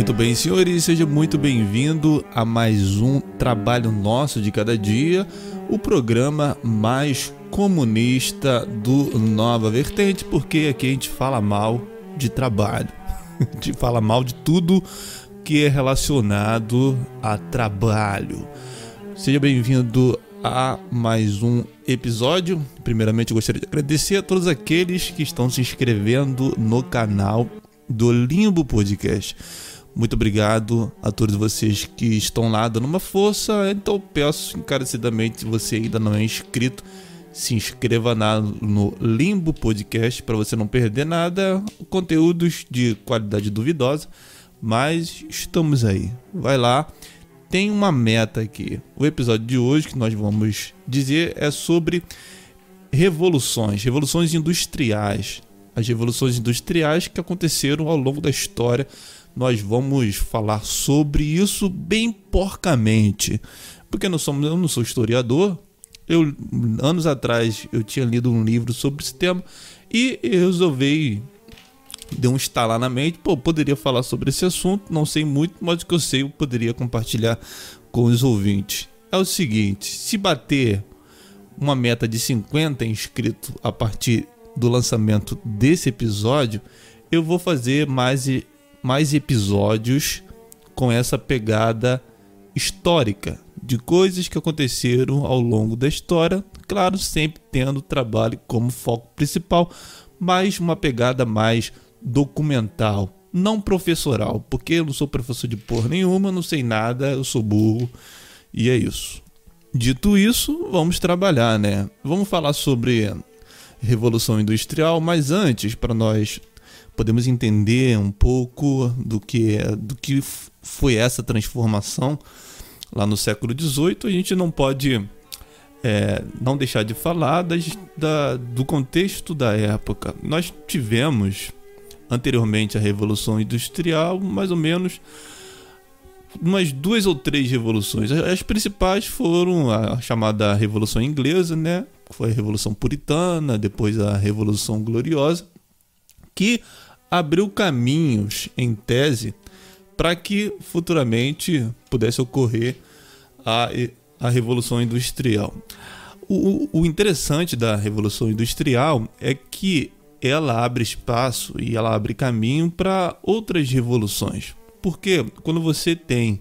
Muito bem, senhores, seja muito bem-vindo a mais um trabalho nosso de cada dia, o programa mais comunista do Nova Vertente, porque aqui a gente fala mal de trabalho, a gente fala mal de tudo que é relacionado a trabalho. Seja bem-vindo a mais um episódio. Primeiramente, gostaria de agradecer a todos aqueles que estão se inscrevendo no canal do Limbo Podcast. Muito obrigado a todos vocês que estão lá dando uma força. Então peço encarecidamente, se você ainda não é inscrito, se inscreva na, no Limbo Podcast para você não perder nada. Conteúdos de qualidade duvidosa, mas estamos aí. Vai lá. Tem uma meta aqui. O episódio de hoje que nós vamos dizer é sobre revoluções, revoluções industriais. As revoluções industriais que aconteceram ao longo da história nós vamos falar sobre isso bem porcamente. Porque não somos, eu não sou historiador. Eu, anos atrás eu tinha lido um livro sobre esse tema e eu resolvi deu um estalar na mente, pô, poderia falar sobre esse assunto, não sei muito, mas o que eu sei eu poderia compartilhar com os ouvintes. É o seguinte, se bater uma meta de 50 inscritos a partir do lançamento desse episódio, eu vou fazer mais mais episódios com essa pegada histórica de coisas que aconteceram ao longo da história, claro, sempre tendo trabalho como foco principal, mas uma pegada mais documental, não professoral, porque eu não sou professor de porra nenhuma, não sei nada, eu sou burro e é isso. Dito isso, vamos trabalhar, né? Vamos falar sobre revolução industrial, mas antes, para nós podemos entender um pouco do que, é, do que foi essa transformação lá no século XVIII, a gente não pode é, não deixar de falar das, da, do contexto da época. Nós tivemos anteriormente a Revolução Industrial, mais ou menos umas duas ou três revoluções. As principais foram a chamada Revolução Inglesa, né? Foi a Revolução Puritana, depois a Revolução Gloriosa, que abriu caminhos, em tese, para que futuramente pudesse ocorrer a, a Revolução Industrial. O, o interessante da Revolução Industrial é que ela abre espaço e ela abre caminho para outras revoluções. Porque quando você tem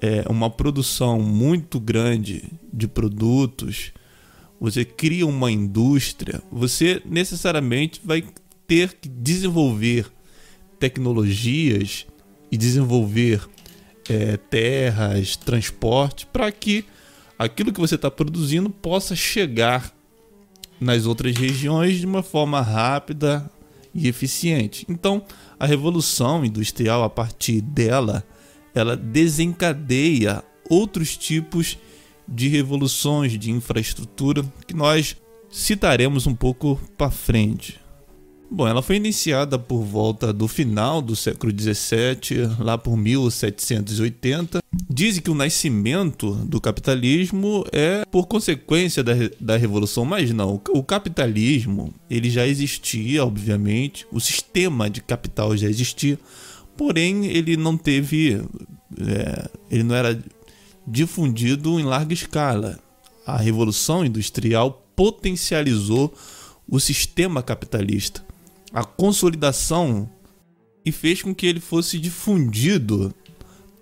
é, uma produção muito grande de produtos, você cria uma indústria, você necessariamente vai ter que desenvolver tecnologias e desenvolver é, terras, transporte, para que aquilo que você está produzindo possa chegar nas outras regiões de uma forma rápida e eficiente. Então, a revolução industrial, a partir dela, ela desencadeia outros tipos de revoluções de infraestrutura que nós citaremos um pouco para frente. Bom, ela foi iniciada por volta do final do século XVII, lá por 1780. Dizem que o nascimento do capitalismo é por consequência da, da revolução, mas não. O capitalismo ele já existia, obviamente, o sistema de capital já existia, porém ele não teve, é, ele não era difundido em larga escala. A revolução industrial potencializou o sistema capitalista a consolidação e fez com que ele fosse difundido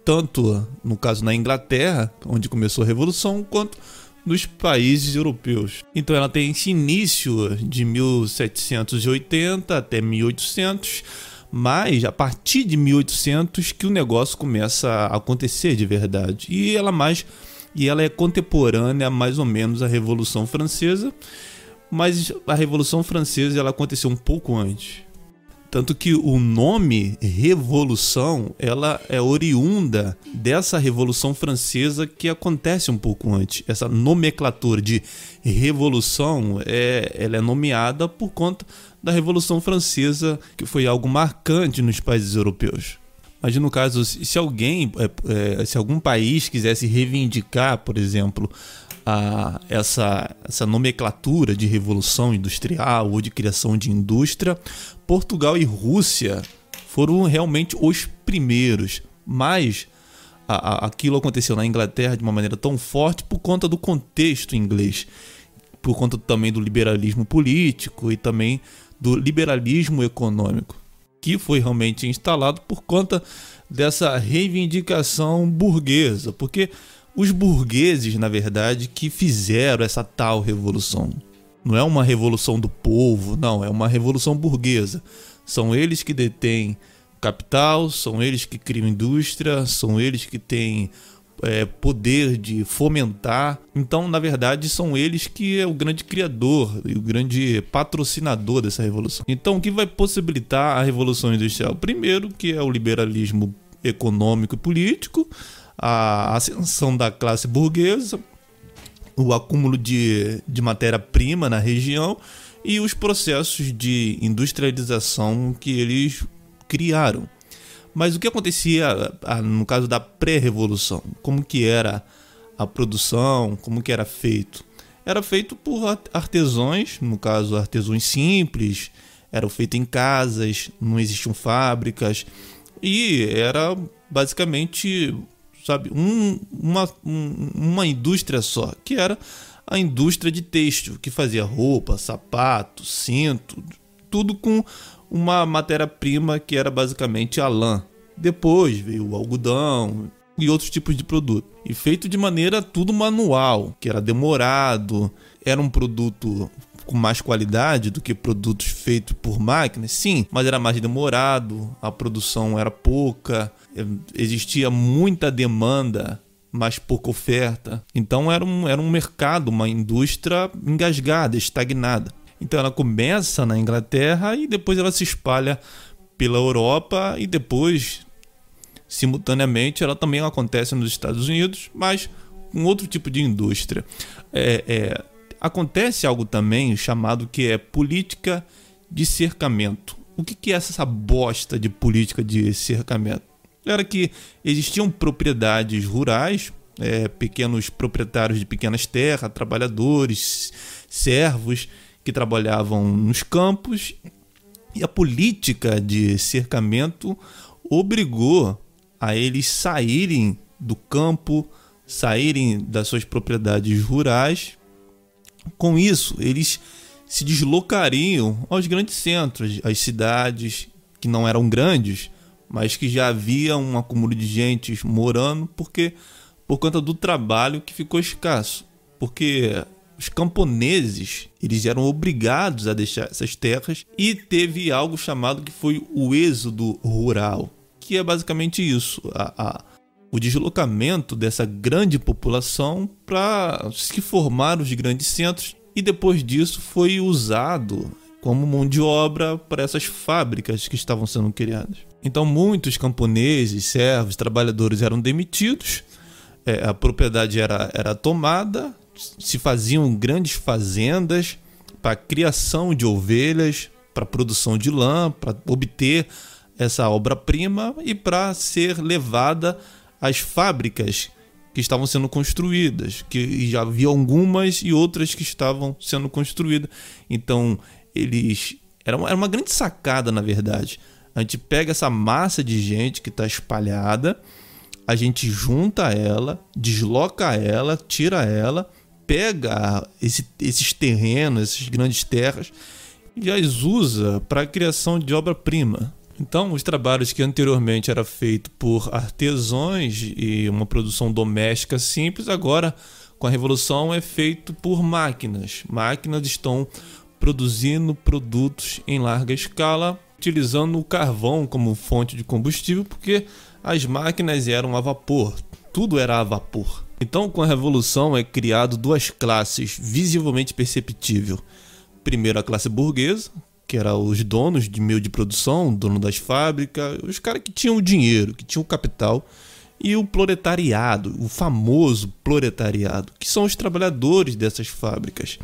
tanto no caso na Inglaterra, onde começou a revolução, quanto nos países europeus. Então ela tem esse início de 1780 até 1800, mas a partir de 1800 que o negócio começa a acontecer de verdade. E ela mais e ela é contemporânea mais ou menos à Revolução Francesa mas a Revolução Francesa ela aconteceu um pouco antes. Tanto que o nome Revolução, ela é oriunda dessa Revolução Francesa que acontece um pouco antes. Essa nomenclatura de Revolução, é, ela é nomeada por conta da Revolução Francesa, que foi algo marcante nos países europeus. Mas no caso, se alguém, é, é, se algum país quisesse reivindicar, por exemplo, a, essa, essa nomenclatura de revolução industrial ou de criação de indústria, Portugal e Rússia foram realmente os primeiros. Mas a, a, aquilo aconteceu na Inglaterra de uma maneira tão forte por conta do contexto inglês, por conta também do liberalismo político e também do liberalismo econômico, que foi realmente instalado por conta dessa reivindicação burguesa, porque os burgueses, na verdade, que fizeram essa tal revolução. Não é uma revolução do povo, não, é uma revolução burguesa. São eles que detêm capital, são eles que criam indústria, são eles que têm é, poder de fomentar. Então, na verdade, são eles que é o grande criador e o grande patrocinador dessa revolução. Então, o que vai possibilitar a revolução industrial? Primeiro, que é o liberalismo econômico e político, a ascensão da classe burguesa, o acúmulo de, de matéria-prima na região e os processos de industrialização que eles criaram. Mas o que acontecia no caso da pré-revolução? Como que era a produção? Como que era feito? Era feito por artesãos, no caso artesãos simples, eram feitos em casas, não existiam fábricas e era basicamente, sabe, um, uma, um, uma indústria só, que era a indústria de têxtil, que fazia roupa, sapato, cinto, tudo com uma matéria-prima que era basicamente a lã. Depois veio o algodão e outros tipos de produto. E feito de maneira tudo manual, que era demorado, era um produto com mais qualidade do que produtos feitos por máquinas, sim, mas era mais demorado, a produção era pouca, existia muita demanda, mas pouca oferta. Então era um, era um mercado, uma indústria engasgada, estagnada. Então ela começa na Inglaterra e depois ela se espalha pela Europa e depois, simultaneamente, ela também acontece nos Estados Unidos, mas com outro tipo de indústria. É, é, acontece algo também chamado que é política de cercamento. O que, que é essa bosta de política de cercamento? Era que existiam propriedades rurais, é, pequenos proprietários de pequenas terras, trabalhadores, servos, que trabalhavam nos campos e a política de cercamento obrigou a eles saírem do campo, saírem das suas propriedades rurais. Com isso, eles se deslocariam aos grandes centros, às cidades que não eram grandes, mas que já havia um acúmulo de gente morando, porque por conta do trabalho que ficou escasso. Porque os camponeses eles eram obrigados a deixar essas terras e teve algo chamado que foi o êxodo rural, que é basicamente isso, a, a, o deslocamento dessa grande população para se formar os grandes centros e depois disso foi usado como mão de obra para essas fábricas que estavam sendo criadas. Então muitos camponeses, servos, trabalhadores eram demitidos, é, a propriedade era, era tomada se faziam grandes fazendas para criação de ovelhas, para produção de lã, para obter essa obra-prima e para ser levada às fábricas que estavam sendo construídas, que já havia algumas e outras que estavam sendo construídas. Então, eles era uma, era uma grande sacada, na verdade. A gente pega essa massa de gente que está espalhada, a gente junta ela, desloca ela, tira ela pega esse, esses terrenos, essas grandes terras e as usa para a criação de obra-prima. Então, os trabalhos que anteriormente era feito por artesãos e uma produção doméstica simples, agora com a revolução é feito por máquinas. Máquinas estão produzindo produtos em larga escala, utilizando o carvão como fonte de combustível, porque as máquinas eram a vapor, tudo era a vapor. Então, com a revolução é criado duas classes visivelmente perceptível. Primeiro a classe burguesa, que era os donos de meio de produção, dono das fábricas, os caras que tinham o dinheiro, que tinham o capital, e o proletariado, o famoso proletariado, que são os trabalhadores dessas fábricas.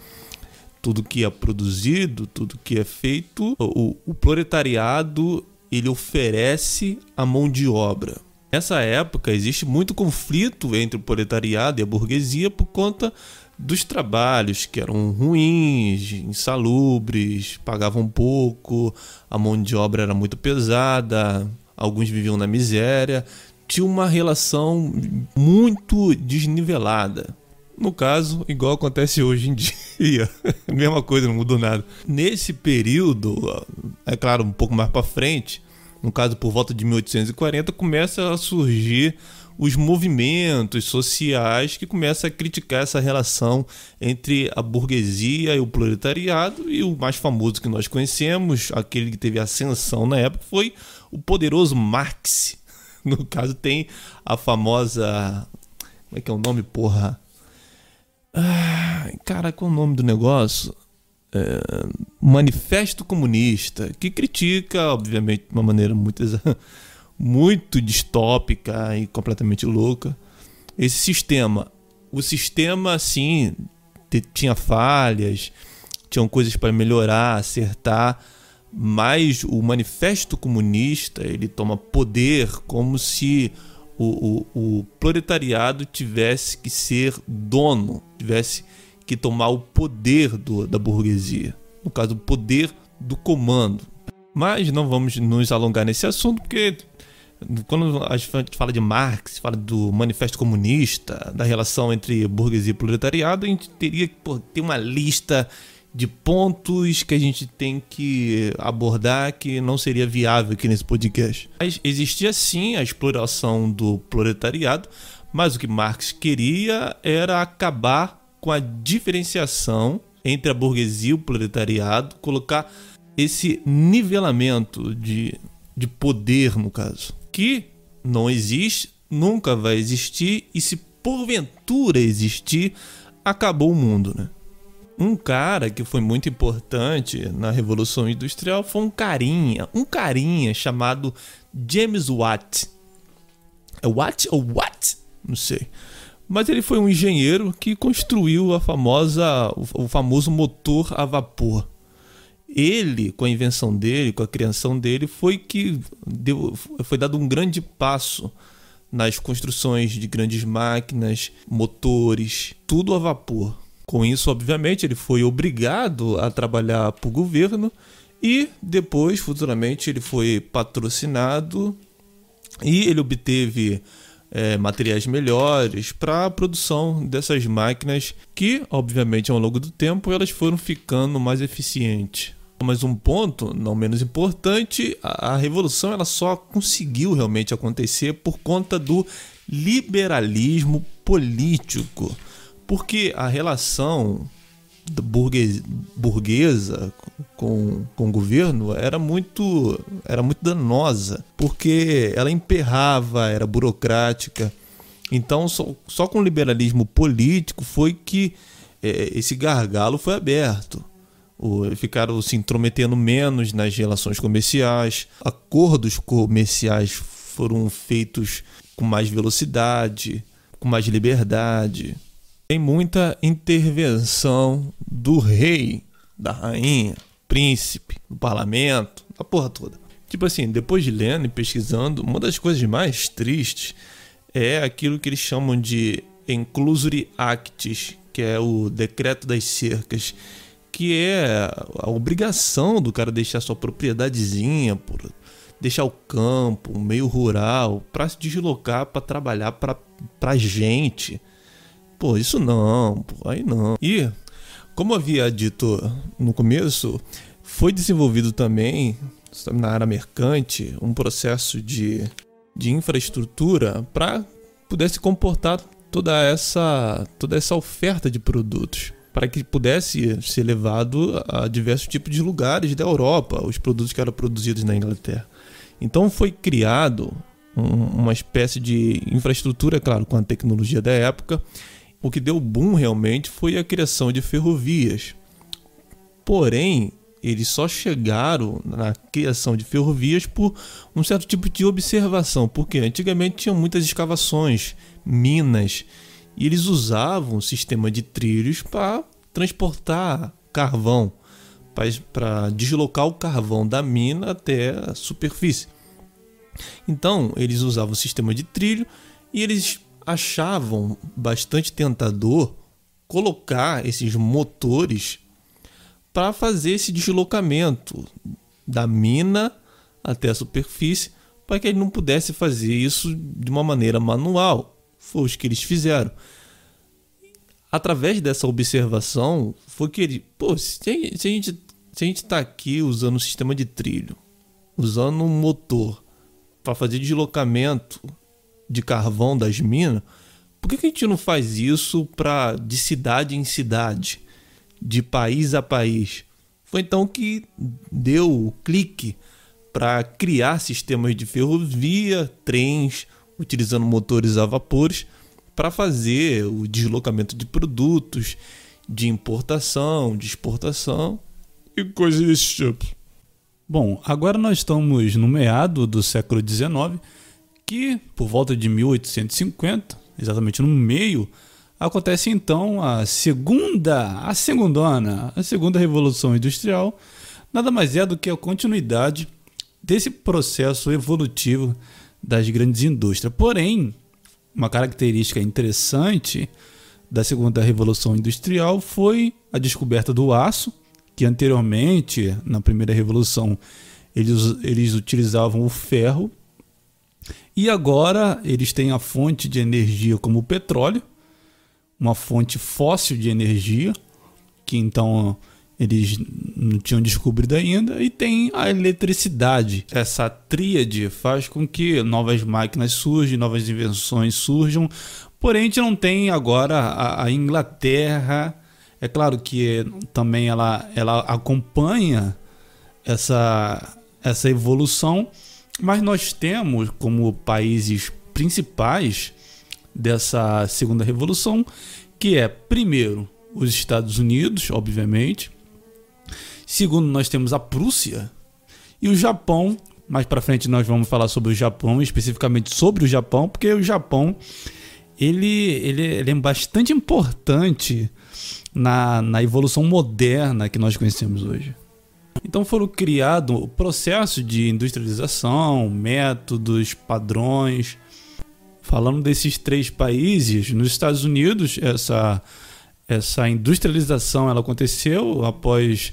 Tudo que é produzido, tudo que é feito, o, o proletariado ele oferece a mão de obra Nessa época existe muito conflito entre o proletariado e a burguesia por conta dos trabalhos que eram ruins, insalubres, pagavam pouco, a mão de obra era muito pesada, alguns viviam na miséria, tinha uma relação muito desnivelada. No caso, igual acontece hoje em dia, mesma coisa, não mudou nada. Nesse período, é claro, um pouco mais para frente, no caso por volta de 1840, começa a surgir os movimentos sociais que começam a criticar essa relação entre a burguesia e o proletariado. E o mais famoso que nós conhecemos, aquele que teve ascensão na época, foi o poderoso Marx. No caso, tem a famosa. Como é que é o nome, porra? Ah, cara, qual é o nome do negócio? É, Manifesto Comunista, que critica, obviamente, de uma maneira muito, muito distópica e completamente louca, esse sistema. O sistema, sim, tinha falhas, tinham coisas para melhorar, acertar, mas o Manifesto Comunista ele toma poder como se o, o, o proletariado tivesse que ser dono, tivesse que tomar o poder do, da burguesia. No caso, o poder do comando. Mas não vamos nos alongar nesse assunto, porque quando a gente fala de Marx, fala do Manifesto Comunista, da relação entre burguesia e proletariado, a gente teria que ter uma lista de pontos que a gente tem que abordar que não seria viável aqui nesse podcast. Mas existia sim a exploração do proletariado, mas o que Marx queria era acabar com a diferenciação entre a burguesia e o proletariado, colocar esse nivelamento de, de poder, no caso, que não existe, nunca vai existir, e se porventura existir, acabou o mundo, né? Um cara que foi muito importante na Revolução Industrial foi um carinha, um carinha chamado James Watt. É Watt ou Watt? Não sei. Mas ele foi um engenheiro que construiu a famosa, o, famoso motor a vapor. Ele, com a invenção dele, com a criação dele, foi que deu, foi dado um grande passo nas construções de grandes máquinas, motores, tudo a vapor. Com isso, obviamente, ele foi obrigado a trabalhar para o governo e depois, futuramente, ele foi patrocinado e ele obteve é, materiais melhores para a produção dessas máquinas que, obviamente, ao longo do tempo, elas foram ficando mais eficientes. Mas um ponto, não menos importante, a, a revolução ela só conseguiu realmente acontecer por conta do liberalismo político porque a relação burguesa, com, com o governo era muito, era muito danosa, porque ela emperrava, era burocrática. Então, só, só com o liberalismo político foi que é, esse gargalo foi aberto. O, ficaram se intrometendo menos nas relações comerciais, acordos comerciais foram feitos com mais velocidade, com mais liberdade tem muita intervenção do rei, da rainha, príncipe, do parlamento, a porra toda. Tipo assim, depois de lendo e pesquisando, uma das coisas mais tristes é aquilo que eles chamam de Enclusory Acts, que é o decreto das cercas, que é a obrigação do cara deixar sua propriedadezinha, por deixar o campo, o meio rural, para se deslocar, para trabalhar para pra gente Pô, isso não, pô, aí não. E, como havia dito no começo, foi desenvolvido também, na área mercante, um processo de, de infraestrutura para pudesse comportar toda essa, toda essa oferta de produtos para que pudesse ser levado a diversos tipos de lugares da Europa, os produtos que eram produzidos na Inglaterra. Então foi criado um, uma espécie de infraestrutura, claro, com a tecnologia da época, o que deu boom realmente foi a criação de ferrovias. Porém, eles só chegaram na criação de ferrovias por um certo tipo de observação, porque antigamente tinham muitas escavações, minas, e eles usavam o sistema de trilhos para transportar carvão, para deslocar o carvão da mina até a superfície. Então, eles usavam o sistema de trilho e eles achavam bastante tentador colocar esses motores para fazer esse deslocamento da mina até a superfície, para que ele não pudesse fazer isso de uma maneira manual. Foi o que eles fizeram. Através dessa observação, foi que ele, pô, se a gente se a gente está aqui usando o sistema de trilho, usando um motor para fazer deslocamento de carvão das minas, por que, que a gente não faz isso para de cidade em cidade, de país a país? Foi então que deu o clique para criar sistemas de ferrovia, trens, utilizando motores a vapores para fazer o deslocamento de produtos, de importação, de exportação e coisas desse tipo. Bom, agora nós estamos no meado do século XIX, que por volta de 1850, exatamente no meio, acontece então a segunda, a segundona, a segunda revolução industrial, nada mais é do que a continuidade desse processo evolutivo das grandes indústrias. Porém, uma característica interessante da segunda revolução industrial foi a descoberta do aço, que anteriormente, na primeira revolução, eles, eles utilizavam o ferro e agora eles têm a fonte de energia como o petróleo, uma fonte fóssil de energia, que então eles não tinham descobrido ainda, e tem a eletricidade. Essa tríade faz com que novas máquinas surjam, novas invenções surjam, porém a gente não tem agora a, a Inglaterra. É claro que também ela, ela acompanha essa, essa evolução, mas nós temos como países principais dessa segunda revolução, que é primeiro os Estados Unidos, obviamente, Segundo, nós temos a Prússia e o Japão. Mais para frente nós vamos falar sobre o Japão, especificamente sobre o Japão, porque o Japão ele, ele, ele é bastante importante na, na evolução moderna que nós conhecemos hoje. Então foram criados o processo de industrialização, métodos, padrões. Falando desses três países, nos Estados Unidos essa, essa industrialização ela aconteceu após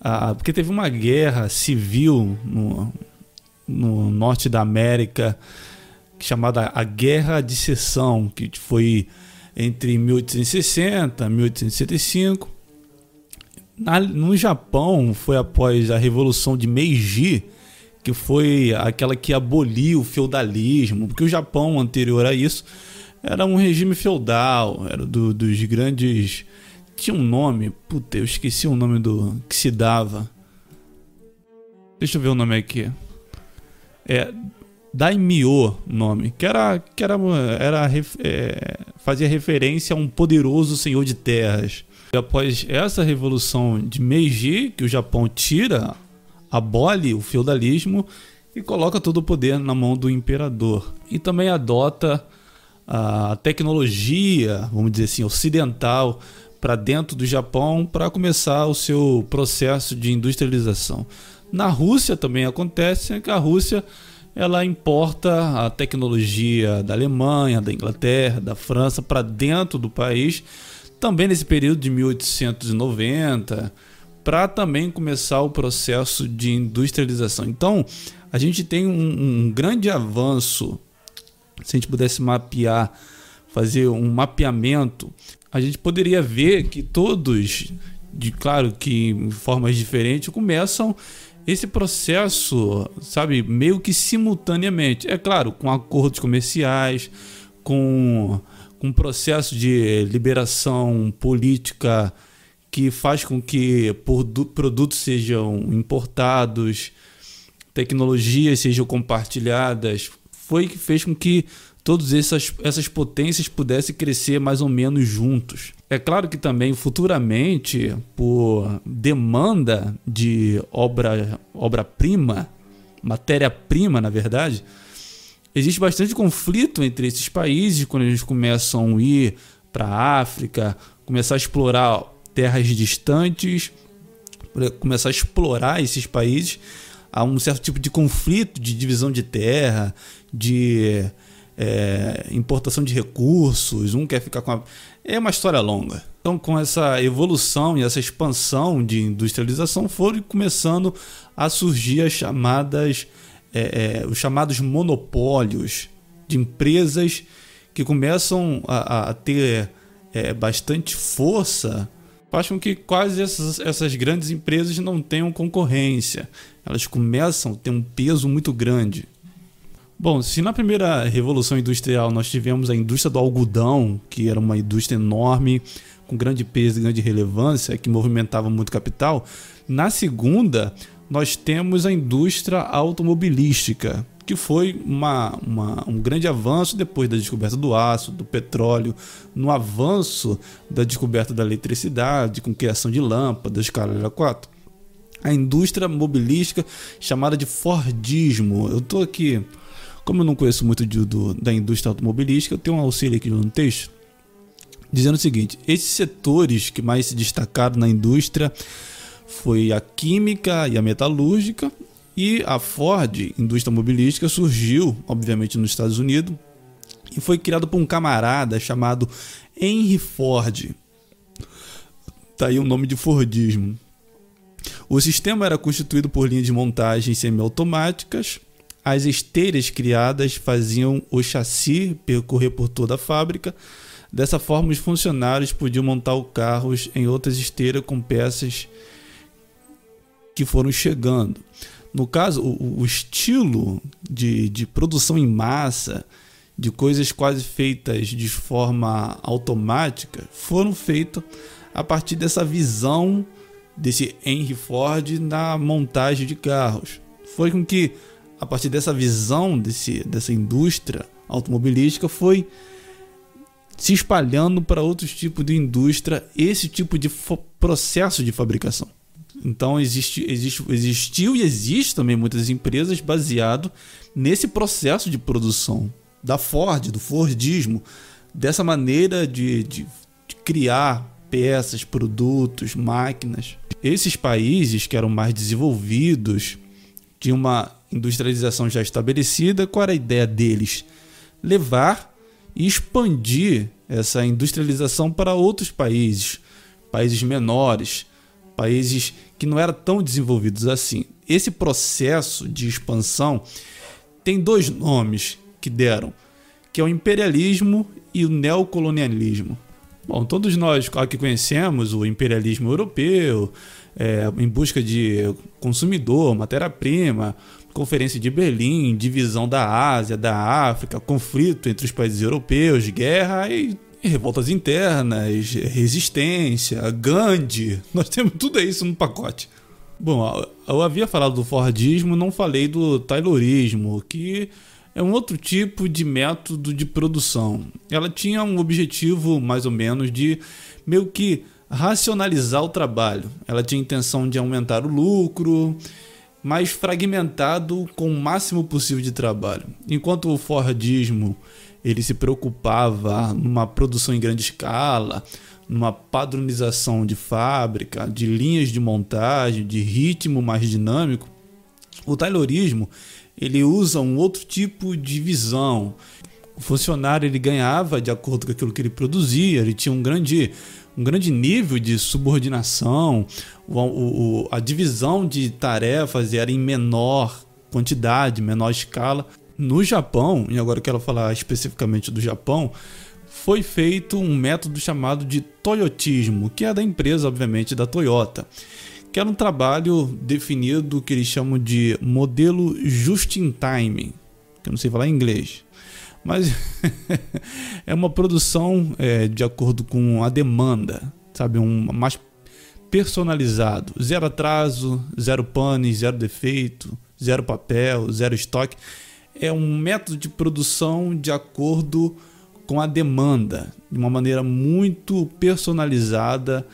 ah, porque teve uma guerra civil no, no norte da América chamada a Guerra de Seção, que foi entre 1860 e 1865. Na, no Japão, foi após a Revolução de Meiji, que foi aquela que aboliu o feudalismo, porque o Japão anterior a isso era um regime feudal, era do, dos grandes tinha um nome, puta, eu esqueci o nome do que se dava. Deixa eu ver o nome aqui. É Daimyo nome, que era que era era é, fazia referência a um poderoso senhor de terras. Após essa revolução de Meiji, que o Japão tira, abole o feudalismo e coloca todo o poder na mão do imperador. E também adota a tecnologia, vamos dizer assim, ocidental para dentro do Japão para começar o seu processo de industrialização. Na Rússia também acontece que a Rússia ela importa a tecnologia da Alemanha, da Inglaterra, da França para dentro do país, também nesse período de 1890, para também começar o processo de industrialização. Então, a gente tem um, um grande avanço, se a gente pudesse mapear, fazer um mapeamento a gente poderia ver que todos, de claro que em formas diferentes, começam esse processo, sabe, meio que simultaneamente. É claro, com acordos comerciais, com um processo de liberação política que faz com que produtos sejam importados, tecnologias sejam compartilhadas, foi que fez com que todas essas, essas potências pudessem crescer mais ou menos juntos. É claro que também futuramente, por demanda de obra obra-prima, matéria-prima, na verdade, existe bastante conflito entre esses países quando eles começam a ir para a África, começar a explorar terras distantes, começar a explorar esses países a um certo tipo de conflito, de divisão de terra, de é, importação de recursos, um quer ficar com a. É uma história longa. Então, com essa evolução e essa expansão de industrialização, foram começando a surgir as chamadas, é, é, os chamados monopólios de empresas que começam a, a ter é, bastante força, faz que quase essas, essas grandes empresas não tenham concorrência. Elas começam a ter um peso muito grande. Bom, se na primeira revolução industrial nós tivemos a indústria do algodão, que era uma indústria enorme, com grande peso e grande relevância, que movimentava muito capital, na segunda nós temos a indústria automobilística, que foi uma, uma, um grande avanço depois da descoberta do aço, do petróleo, no avanço da descoberta da eletricidade, com criação de lâmpadas, caralho 4. A indústria mobilística chamada de Fordismo. Eu estou aqui como eu não conheço muito de, do, da indústria automobilística, eu tenho um auxílio aqui no texto dizendo o seguinte: esses setores que mais se destacaram na indústria foi a química e a metalúrgica e a Ford, indústria automobilística, surgiu, obviamente, nos Estados Unidos e foi criado por um camarada chamado Henry Ford. Tá aí o nome de Fordismo. O sistema era constituído por linhas de montagem semiautomáticas as esteiras criadas faziam o chassi percorrer por toda a fábrica. Dessa forma, os funcionários podiam montar os carros em outras esteiras com peças que foram chegando. No caso, o, o estilo de, de produção em massa, de coisas quase feitas de forma automática, foram feitos a partir dessa visão desse Henry Ford na montagem de carros. Foi com que a partir dessa visão desse, dessa indústria automobilística, foi se espalhando para outros tipos de indústria esse tipo de processo de fabricação. Então existe, existe, existiu e existe também muitas empresas baseado nesse processo de produção da Ford, do Fordismo, dessa maneira de, de, de criar peças, produtos, máquinas. Esses países que eram mais desenvolvidos tinham uma industrialização já estabelecida, qual era a ideia deles? Levar e expandir essa industrialização para outros países, países menores, países que não eram tão desenvolvidos assim. Esse processo de expansão tem dois nomes que deram, que é o imperialismo e o neocolonialismo. Bom, todos nós aqui conhecemos o imperialismo europeu, é, em busca de consumidor, matéria-prima, Conferência de Berlim, divisão da Ásia, da África, conflito entre os países europeus, guerra e revoltas internas, resistência, Gandhi. Nós temos tudo isso no pacote. Bom, eu havia falado do Fordismo, não falei do Taylorismo, que é um outro tipo de método de produção. Ela tinha um objetivo, mais ou menos, de meio que racionalizar o trabalho. Ela tinha intenção de aumentar o lucro mais fragmentado com o máximo possível de trabalho. Enquanto o Fordismo ele se preocupava numa produção em grande escala, numa padronização de fábrica, de linhas de montagem, de ritmo mais dinâmico, o Taylorismo ele usa um outro tipo de visão. O funcionário ele ganhava de acordo com aquilo que ele produzia, ele tinha um grande um grande nível de subordinação, o, o, a divisão de tarefas era em menor quantidade, menor escala. No Japão, e agora eu quero falar especificamente do Japão, foi feito um método chamado de Toyotismo, que é da empresa, obviamente, da Toyota, que era um trabalho definido que eles chamam de modelo just in time, que eu não sei falar em inglês mas é uma produção é, de acordo com a demanda, sabe? Um mais personalizado, zero atraso, zero pane, zero defeito, zero papel, zero estoque. É um método de produção de acordo com a demanda, de uma maneira muito personalizada,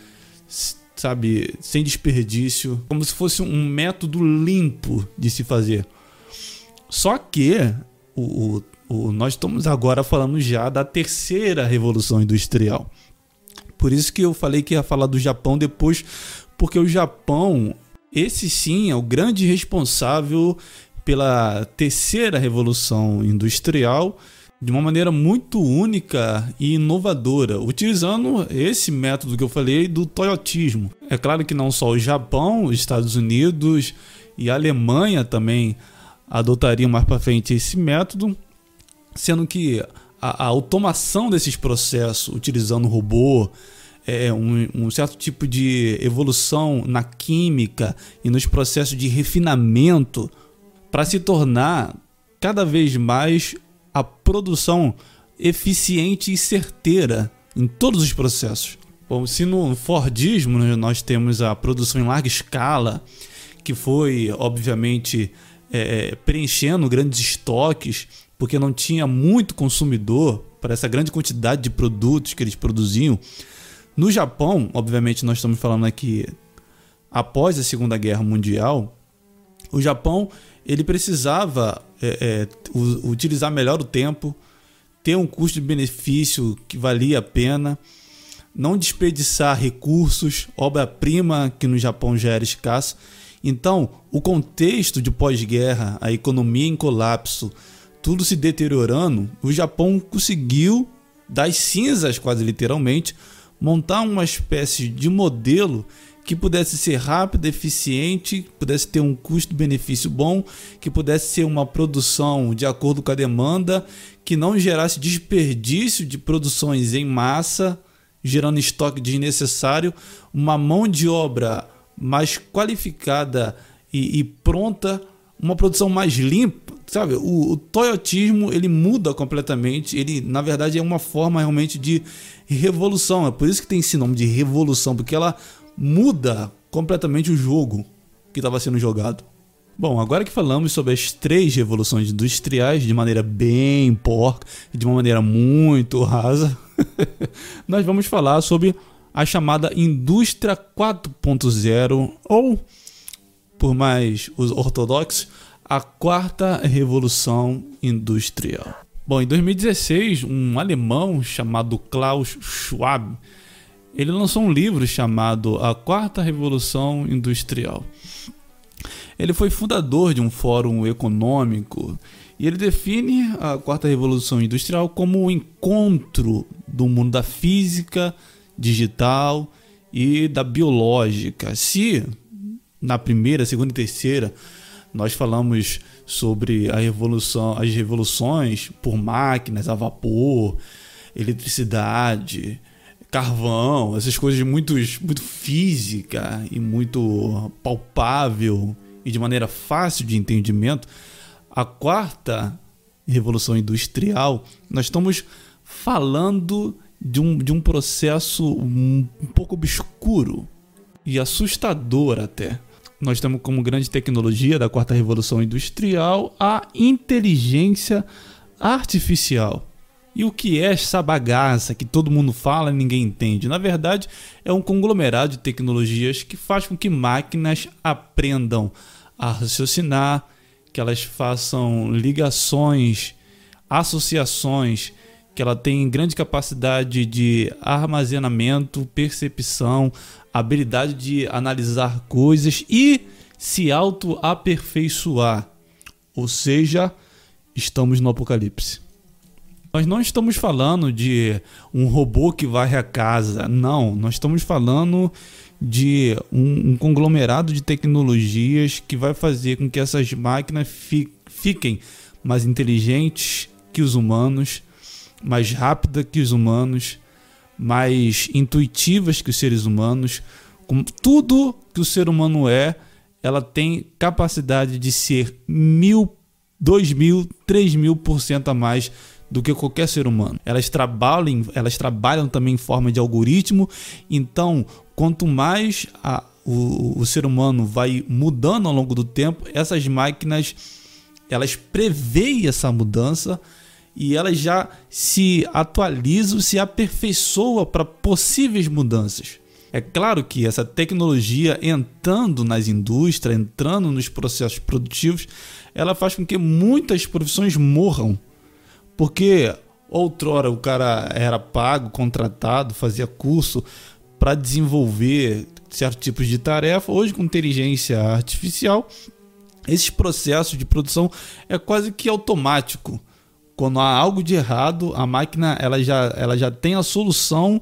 sabe, sem desperdício, como se fosse um método limpo de se fazer. Só que o, o nós estamos agora falando já da terceira revolução industrial. Por isso que eu falei que ia falar do Japão depois, porque o Japão Esse sim é o grande responsável pela terceira revolução industrial de uma maneira muito única e inovadora, utilizando esse método que eu falei do toyotismo. É claro que não só o Japão, os Estados Unidos e a Alemanha também adotariam mais para frente esse método, sendo que a, a, automação desses processos utilizando robô, é, um, um certo tipo de evolução na química e nos processos de refinamento para se tornar cada vez mais a produção eficiente e certeira em todos os processos. Bom, se no Fordismo né, nós temos a produção em larga escala, que foi, obviamente, é, é, preenchendo grandes estoques, porque não tinha muito consumidor para essa grande quantidade de produtos que eles produziam. No Japão, obviamente, nós estamos falando aqui após a Segunda Guerra Mundial, o Japão ele precisava é, é, utilizar melhor o tempo, ter um custo-benefício que valia a pena, não desperdiçar recursos, obra-prima que no Japão já era escassa. Então, o contexto de pós-guerra, a economia em colapso, tudo se deteriorando, o Japão conseguiu, das cinzas quase literalmente, montar uma espécie de modelo que pudesse ser rápido, eficiente, pudesse ter um custo-benefício bom, que pudesse ser uma produção de acordo com a demanda, que não gerasse desperdício de produções em massa, gerando estoque desnecessário, uma mão de obra mais qualificada e, e pronta, uma produção mais limpa, sabe? O, o toyotismo ele muda completamente, ele na verdade é uma forma realmente de revolução, é por isso que tem esse nome de revolução, porque ela muda completamente o jogo que estava sendo jogado. Bom, agora que falamos sobre as três revoluções industriais de maneira bem porca e de uma maneira muito rasa, nós vamos falar sobre a chamada Indústria 4.0 ou, por mais os ortodoxos, a quarta revolução industrial. Bom, em 2016, um alemão chamado Klaus Schwab ele lançou um livro chamado A Quarta Revolução Industrial. Ele foi fundador de um fórum econômico e ele define a Quarta Revolução Industrial como o encontro do mundo da física, digital e da biológica. Se na primeira, segunda e terceira nós falamos sobre a revolução, as revoluções por máquinas a vapor, eletricidade, carvão, essas coisas muito, muito física e muito palpável e de maneira fácil de entendimento, a quarta revolução industrial, nós estamos falando de um, de um processo um, um pouco obscuro e assustador até. Nós temos como grande tecnologia da quarta revolução industrial a inteligência artificial. E o que é essa bagaça que todo mundo fala e ninguém entende? Na verdade, é um conglomerado de tecnologias que faz com que máquinas aprendam a raciocinar, que elas façam ligações, associações, que ela tem grande capacidade de armazenamento, percepção, habilidade de analisar coisas e se auto-aperfeiçoar. Ou seja, estamos no apocalipse. Nós não estamos falando de um robô que varre a casa, não. Nós estamos falando de um, um conglomerado de tecnologias que vai fazer com que essas máquinas fi, fiquem mais inteligentes que os humanos, mais rápidas que os humanos, mais intuitivas que os seres humanos. Com tudo que o ser humano é, ela tem capacidade de ser mil, dois mil, três mil por cento a mais do que qualquer ser humano. Elas trabalham, elas trabalham também em forma de algoritmo, então quanto mais a, o, o ser humano vai mudando ao longo do tempo, essas máquinas elas preveem essa mudança e elas já se atualizam, se aperfeiçoam para possíveis mudanças. É claro que essa tecnologia entrando nas indústrias, entrando nos processos produtivos, ela faz com que muitas profissões morram porque outrora o cara era pago, contratado, fazia curso para desenvolver certos tipos de tarefa. Hoje, com inteligência artificial, esses processos de produção é quase que automático. Quando há algo de errado, a máquina ela já, ela já tem a solução,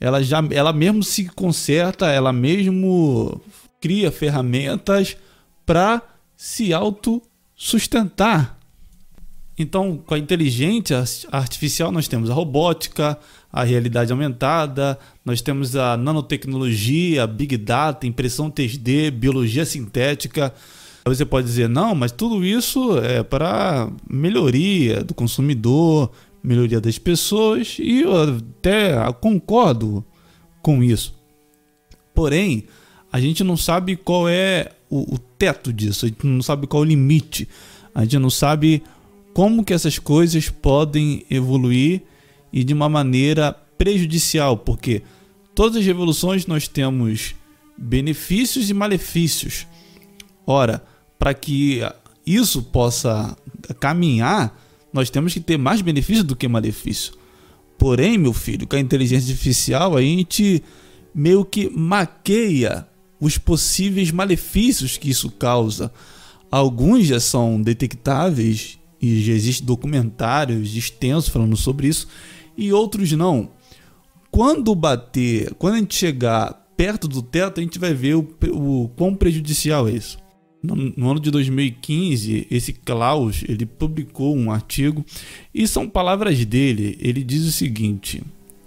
ela já ela mesmo se conserta, ela mesmo cria ferramentas para se autossustentar. Então, com a inteligência artificial, nós temos a robótica, a realidade aumentada, nós temos a nanotecnologia, big data, impressão 3D, biologia sintética. Você pode dizer, não, mas tudo isso é para melhoria do consumidor, melhoria das pessoas, e eu até concordo com isso. Porém, a gente não sabe qual é o, o teto disso, a gente não sabe qual é o limite, a gente não sabe como que essas coisas podem evoluir e de uma maneira prejudicial, porque todas as revoluções nós temos benefícios e malefícios. Ora, para que isso possa caminhar, nós temos que ter mais benefício do que malefício. Porém, meu filho, com a inteligência artificial, a gente meio que maqueia os possíveis malefícios que isso causa. Alguns já são detectáveis e já existem documentários extensos falando sobre isso, e outros não. Quando bater, quando a gente chegar perto do teto, a gente vai ver o, o quão prejudicial é isso. No, no, ano de 2015, esse Klaus ele publicou um artigo e são palavras dele. Ele diz o seguinte: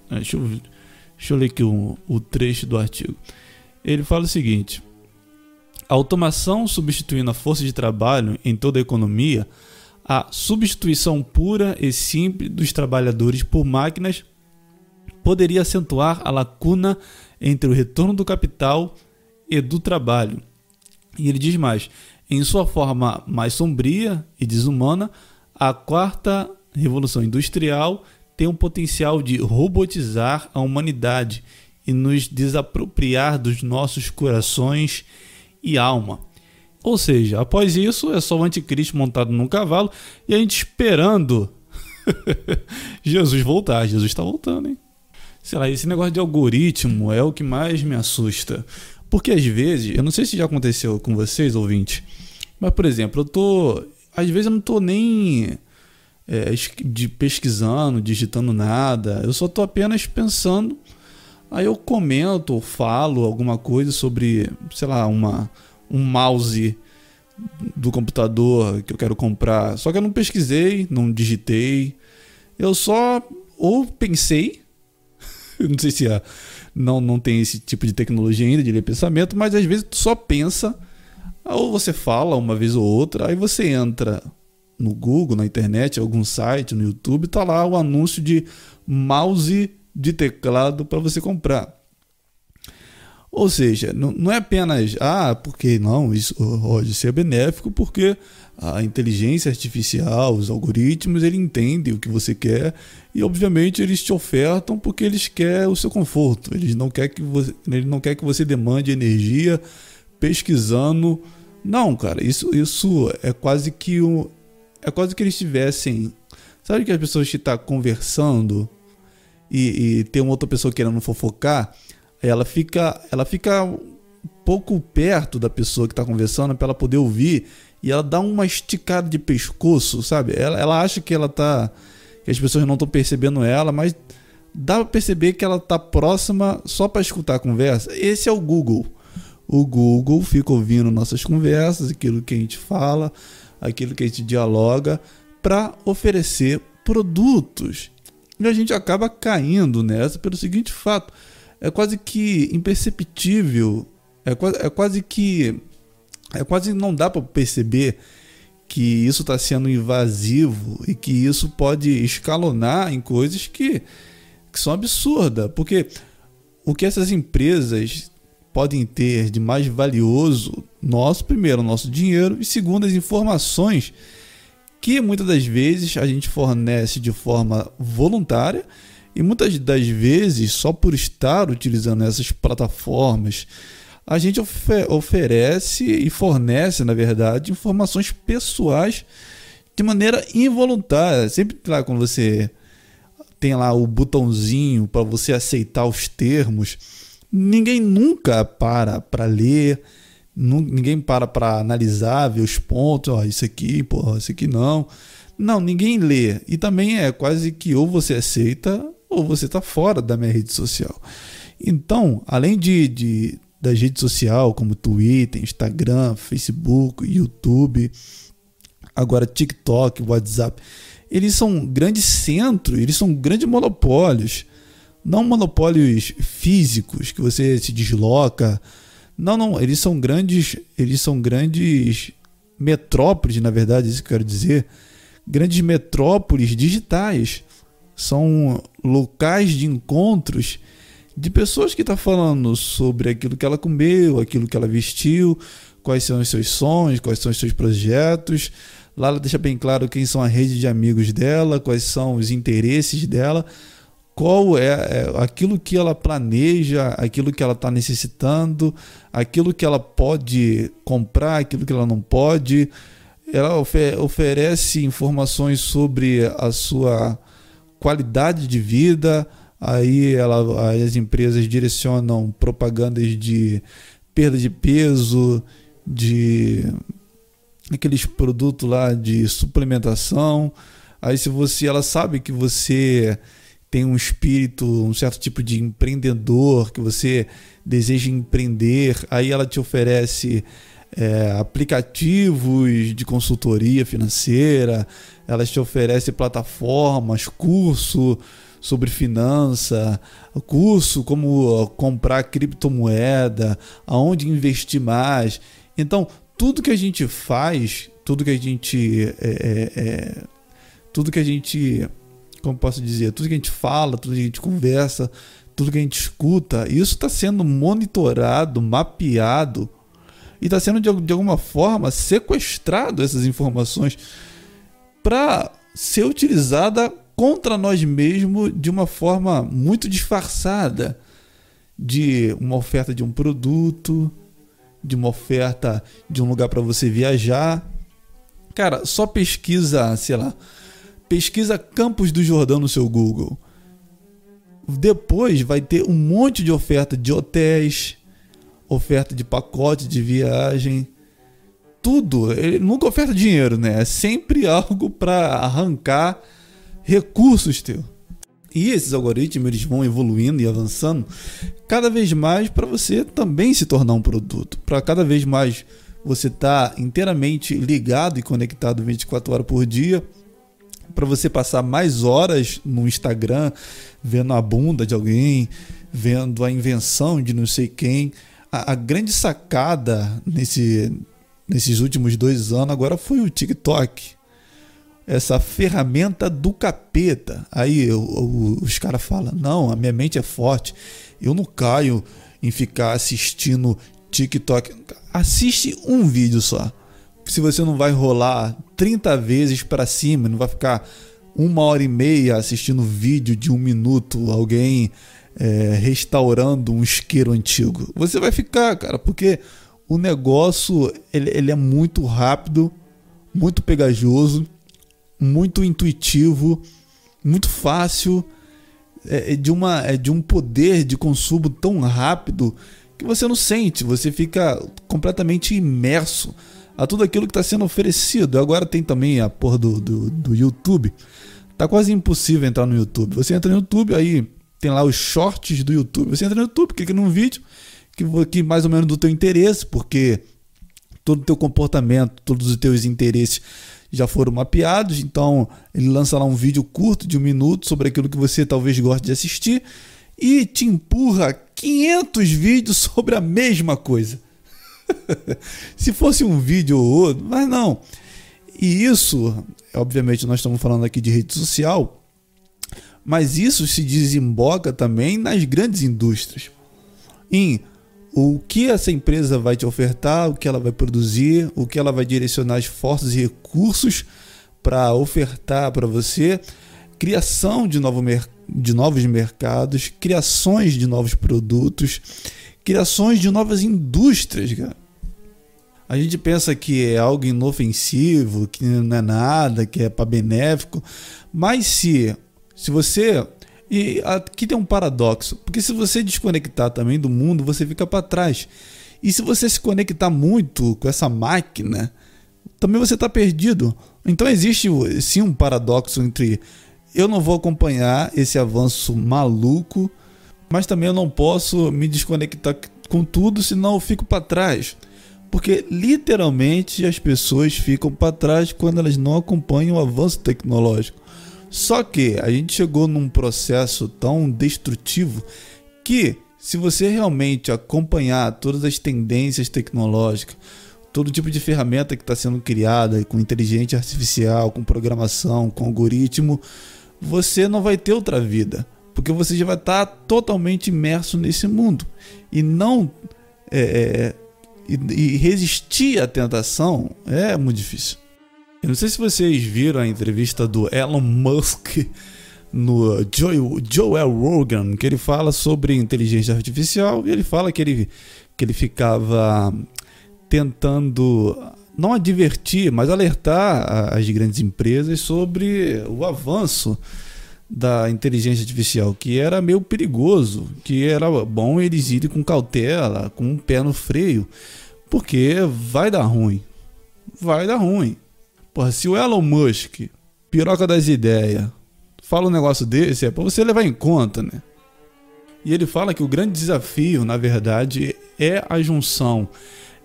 ah, deixa eu, deixa eu ler aqui o, o trecho do artigo. Ele fala o seguinte: a automação substituindo a força de trabalho em toda a economia a substituição pura e simples dos trabalhadores por máquinas poderia acentuar a lacuna entre o retorno do capital e do trabalho. E ele diz mais: em sua forma mais sombria e desumana, a quarta revolução industrial tem o potencial de robotizar a humanidade e nos desapropriar dos nossos corações e alma. Ou seja, após isso é só o anticristo montado num cavalo e a gente esperando Jesus voltar. Jesus está voltando, hein? Sei lá, esse negócio de algoritmo é o que mais me assusta. Porque às vezes, eu não sei se já aconteceu com vocês, ouvintes, mas por exemplo, eu tô. Às vezes eu não tô nem é, de pesquisando, digitando nada, eu só tô apenas pensando. Aí eu comento ou falo alguma coisa sobre, sei lá, uma um mouse do computador que eu quero comprar. Só que eu não pesquisei, não digitei. Eu só ou pensei, não sei se é, não, não tem esse tipo de tecnologia ainda de ler pensamento, mas às vezes tu só pensa, ou você fala uma vez ou outra, aí você entra no Google, na internet, algum site, no YouTube, tá lá o anúncio de mouse de teclado para você comprar. Ou seja, não, não é apenas, ah, porque não, isso pode ser benéfico, porque a inteligência artificial, os algoritmos, ele entende o que você quer e obviamente eles te ofertam porque eles querem o seu conforto. Eles não querem que você, ele não quer que você demande energia pesquisando. Não, cara, isso, isso é quase que um, é quase que eles estivessem, sabe que as pessoas que tá conversando e, e tem uma outra pessoa querendo fofocar, ela fica, ela fica um pouco perto da pessoa que está conversando para ela poder ouvir e ela dá uma esticada de pescoço, sabe? Ela, ela acha que ela tá que as pessoas não estão percebendo ela, mas dá para perceber que ela tá próxima só para escutar a conversa. Esse é o Google. O Google fica ouvindo nossas conversas, aquilo que a gente fala, aquilo que a gente dialoga para oferecer produtos. E a gente acaba caindo nessa pelo seguinte fato: é quase que imperceptível, é quase, é quase que é quase não dá para perceber que isso está sendo invasivo e que isso pode escalonar em coisas que, que são absurdas, porque o que essas empresas podem ter de mais valioso, nosso primeiro, nosso dinheiro. E segundo as informações que muitas das vezes a gente fornece de forma voluntária e muitas das vezes, só por estar utilizando essas plataformas, a gente ofer oferece e fornece, na verdade, informações pessoais de maneira involuntária. Sempre lá quando você tem lá o botãozinho para você aceitar os termos, ninguém nunca para para ler, ninguém para para analisar, ver os pontos, ó, isso aqui, porra, isso aqui não. Não, ninguém lê. E também é quase que ou você aceita ou você está fora da minha rede social. Então, além de, de das redes sociais como Twitter, Instagram, Facebook, YouTube, agora TikTok, WhatsApp, eles são grandes centros, eles são grandes monopólios. Não monopólios físicos que você se desloca. Não, não, eles são grandes, eles são grandes metrópoles, na verdade, isso que eu quero dizer. Grandes metrópoles digitais. São locais de encontros de pessoas que estão tá falando sobre aquilo que ela comeu, aquilo que ela vestiu, quais são os seus sonhos, quais são os seus projetos. Lá ela deixa bem claro quem são a rede de amigos dela, quais são os interesses dela, qual é, é aquilo que ela planeja, aquilo que ela está necessitando, aquilo que ela pode comprar, aquilo que ela não pode. Ela oferece informações sobre a sua qualidade de vida, aí ela, as empresas direcionam propagandas de perda de peso, de aqueles produtos lá de suplementação. Aí se você, ela sabe que você tem um espírito, um certo tipo de empreendedor, que você deseja empreender, aí ela te oferece é, aplicativos de consultoria financeira, ela te oferece plataformas, curso sobre finança, curso como comprar criptomoeda, aonde investir mais. Então, tudo que a gente faz, tudo que a gente. É, é, é, tudo que a gente. Como posso dizer? Tudo que a gente fala, tudo que a gente conversa, tudo que a gente escuta, isso está sendo monitorado, mapeado está sendo de, de alguma forma sequestrado essas informações para ser utilizada contra nós mesmos de uma forma muito disfarçada de uma oferta de um produto, de uma oferta de um lugar para você viajar. Cara, só pesquisa, sei lá, pesquisa Campos do Jordão no seu Google. Depois vai ter um monte de oferta de hotéis, oferta de pacote de viagem, tudo. Ele nunca oferta dinheiro, né? É sempre algo para arrancar recursos teu. E esses algoritmos eles vão evoluindo e avançando cada vez mais para você também se tornar um produto, para cada vez mais você estar tá inteiramente ligado e conectado 24 horas por dia, para você passar mais horas no Instagram vendo a bunda de alguém, vendo a invenção de não sei quem. A, a grande sacada nesse, nesses últimos dois anos agora foi o TikTok essa ferramenta do capeta. Aí os caras falam: não, a minha mente é forte, eu não caio em ficar assistindo TikTok. Assiste um vídeo só. Se você não vai rolar 30 vezes para cima, não vai ficar uma hora e meia assistindo vídeo de um minuto, alguém é, restaurando um isqueiro antigo. Você vai ficar, cara, porque o negócio ele, ele é muito rápido, muito pegajoso muito intuitivo, muito fácil, é, é, de, uma, é de um poder de consumo tão rápido que você não sente, você fica completamente imerso a tudo aquilo que está sendo oferecido. Agora tem também a porra do, do, do YouTube. Tá quase impossível entrar no YouTube. Você entra no YouTube, aí tem lá os shorts do YouTube. Você entra no YouTube, clica num vídeo que, que mais ou menos do teu interesse, porque todo o teu comportamento, todos os teus interesses já foram mapeados. Então ele lança lá um vídeo curto de um minuto sobre aquilo que você talvez goste de assistir e te empurra 500 vídeos sobre a mesma coisa. Se fosse um vídeo ou outro, mas não. E isso, obviamente, nós estamos falando aqui de rede social, mas isso se desemboca também nas grandes indústrias. Em o que essa empresa vai te ofertar, o que ela vai produzir, o que ela vai direcionar esforços e recursos para ofertar para você, criação de, novo de novos mercados, criações de novos produtos, criações de novas indústrias, cara. A gente pensa que é algo inofensivo, que não é nada, que é para benéfico, mas se se você E aqui tem um paradoxo, porque se você desconectar também do mundo, você fica para trás. E se você se conectar muito com essa máquina, também você está perdido. Então existe sim um paradoxo entre eu não vou acompanhar esse avanço maluco, mas também eu não posso me desconectar com tudo, senão eu fico para trás. Porque literalmente as pessoas ficam para trás quando elas não acompanham o avanço tecnológico. Só que a gente chegou num processo tão destrutivo que se você realmente acompanhar todas as tendências tecnológicas, todo tipo de ferramenta que está sendo criada com inteligência artificial, com programação, com algoritmo, você não vai ter outra vida, porque você já vai estar tá totalmente imerso nesse mundo e não é, é, e, e resistir à tentação é muito difícil. Eu não sei se vocês viram a entrevista do Elon Musk no Joel, Joel Rogan, que ele fala sobre inteligência artificial e ele fala que ele, que ele ficava tentando não advertir, mas alertar as grandes empresas sobre o avanço da inteligência artificial, que era meio perigoso, que era bom eles irem com cautela, com um pé no freio, porque vai dar ruim. Vai dar ruim. Porra, se o Elon Musk, piroca das ideias, fala um negócio desse, é para você levar em conta, né? E ele fala que o grande desafio, na verdade, é a junção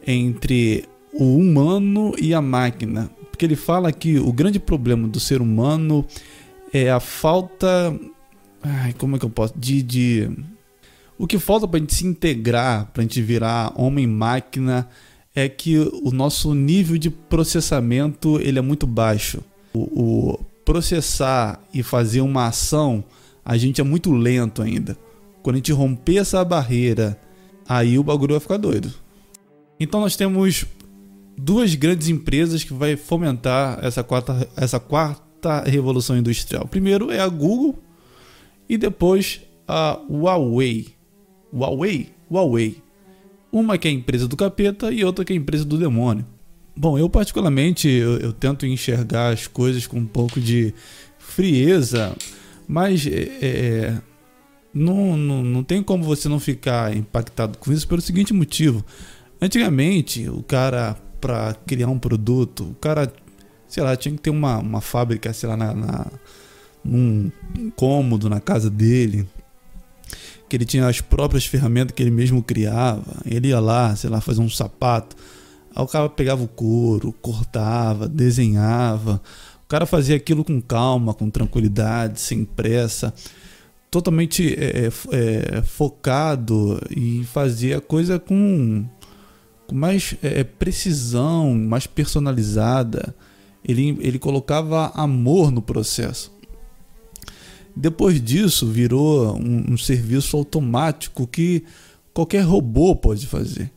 entre o humano e a máquina. Porque ele fala que o grande problema do ser humano é a falta. Ai, como é que eu posso. De. de... O que falta para a gente se integrar, para a gente virar homem-máquina, é que o nosso nível de processamento ele é muito baixo. O, o processar e fazer uma ação, a gente é muito lento ainda. Quando a gente romper essa barreira, aí o bagulho vai ficar doido. Então nós temos duas grandes empresas que vai fomentar essa quarta, essa quarta revolução industrial. Primeiro é a Google e depois a Huawei. Huawei? Huawei. Uma que é a empresa do capeta e outra que é a empresa do demônio. Bom, eu particularmente eu, eu tento enxergar as coisas com um pouco de frieza, mas é, é, não, não, não tem como você não ficar impactado com isso pelo seguinte motivo. Antigamente, o cara, para criar um produto, o cara, sei lá, tinha que ter uma, uma fábrica, sei lá, na, na, num cômodo na casa dele, que ele tinha as próprias ferramentas que ele mesmo criava. Ele ia lá, sei lá, fazer um sapato Aí o cara pegava o couro, cortava, desenhava. O cara fazia aquilo com calma, com tranquilidade, sem pressa, totalmente é, é, é focado e fazia a coisa com, com mais é, precisão, mais personalizada. Ele, ele colocava amor no processo. Depois disso, virou um, um serviço automático que qualquer robô pode fazer.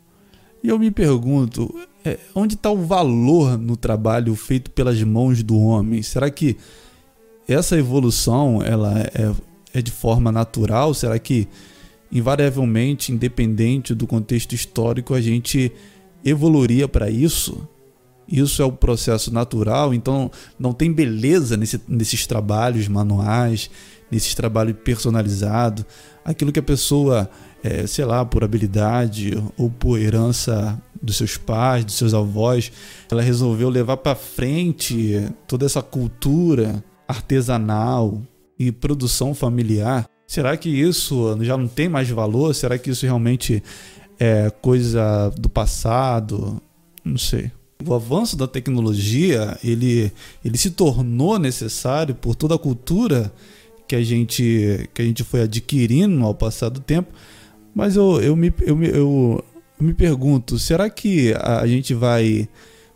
E eu me pergunto, é, onde está o valor no trabalho feito pelas mãos do homem? Será que essa evolução ela é, é de forma natural? Será que invariavelmente, independente do contexto histórico, a gente evoluiria para isso? Isso é o processo natural, então não tem beleza nesse, nesses trabalhos manuais, nesses trabalhos personalizados, aquilo que a pessoa é, sei lá, por habilidade ou por herança dos seus pais, dos seus avós, ela resolveu levar para frente toda essa cultura artesanal e produção familiar. Será que isso já não tem mais valor? Será que isso realmente é coisa do passado? Não sei. O avanço da tecnologia, ele, ele se tornou necessário por toda a cultura que a gente que a gente foi adquirindo ao passar do tempo, mas eu, eu, me, eu, eu, eu me pergunto, será que a gente vai